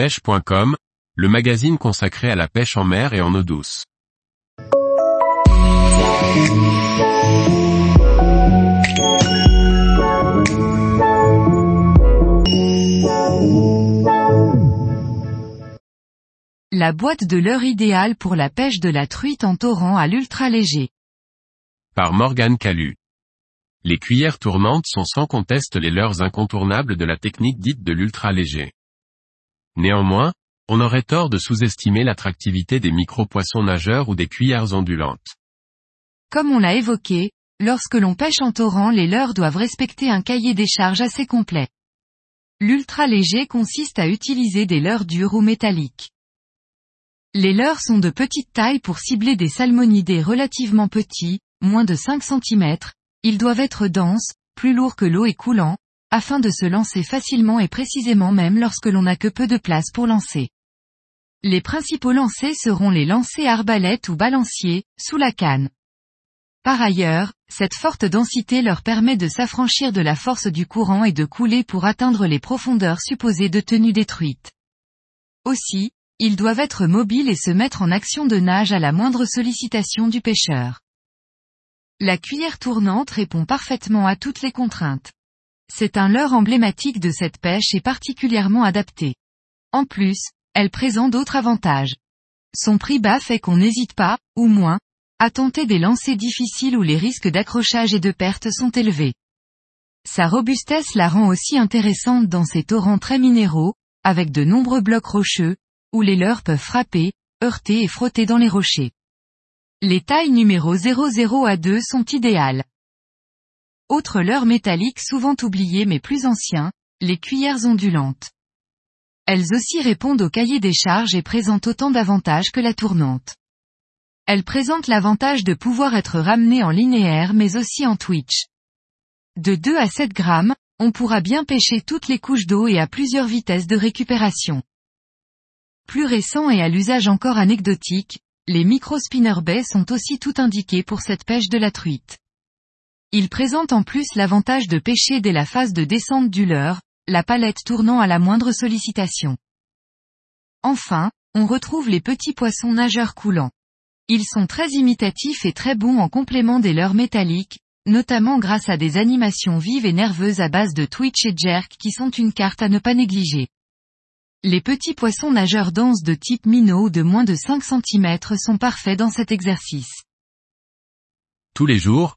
pêche.com, le magazine consacré à la pêche en mer et en eau douce. La boîte de l'heure idéale pour la pêche de la truite en torrent à l'ultra léger. Par Morgane Calu. Les cuillères tournantes sont sans conteste les leurres incontournables de la technique dite de l'ultra léger. Néanmoins, on aurait tort de sous-estimer l'attractivité des micro-poissons nageurs ou des cuillères ondulantes. Comme on l'a évoqué, lorsque l'on pêche en torrent les leurres doivent respecter un cahier des charges assez complet. L'ultra léger consiste à utiliser des leurres dures ou métalliques. Les leurres sont de petite taille pour cibler des salmonidés relativement petits, moins de 5 cm, ils doivent être denses, plus lourds que l'eau et coulants, afin de se lancer facilement et précisément même lorsque l'on n'a que peu de place pour lancer. Les principaux lancers seront les lancers arbalètes ou balanciers, sous la canne. Par ailleurs, cette forte densité leur permet de s'affranchir de la force du courant et de couler pour atteindre les profondeurs supposées de tenue détruite. Aussi, ils doivent être mobiles et se mettre en action de nage à la moindre sollicitation du pêcheur. La cuillère tournante répond parfaitement à toutes les contraintes. C'est un leurre emblématique de cette pêche et particulièrement adapté. En plus, elle présente d'autres avantages. Son prix bas fait qu'on n'hésite pas, ou moins, à tenter des lancers difficiles où les risques d'accrochage et de perte sont élevés. Sa robustesse la rend aussi intéressante dans ces torrents très minéraux, avec de nombreux blocs rocheux, où les leurres peuvent frapper, heurter et frotter dans les rochers. Les tailles numéro 00 à 2 sont idéales. Autre leurre métallique souvent oublié mais plus ancien, les cuillères ondulantes. Elles aussi répondent au cahier des charges et présentent autant d'avantages que la tournante. Elles présentent l'avantage de pouvoir être ramenées en linéaire mais aussi en twitch. De 2 à 7 grammes, on pourra bien pêcher toutes les couches d'eau et à plusieurs vitesses de récupération. Plus récent et à l'usage encore anecdotique, les micro-spinner baies sont aussi tout indiqués pour cette pêche de la truite. Ils présentent en plus l'avantage de pêcher dès la phase de descente du leurre, la palette tournant à la moindre sollicitation. Enfin, on retrouve les petits poissons nageurs coulants. Ils sont très imitatifs et très bons en complément des leurres métalliques, notamment grâce à des animations vives et nerveuses à base de twitch et jerk qui sont une carte à ne pas négliger. Les petits poissons nageurs denses de type minot de moins de 5 cm sont parfaits dans cet exercice. Tous les jours,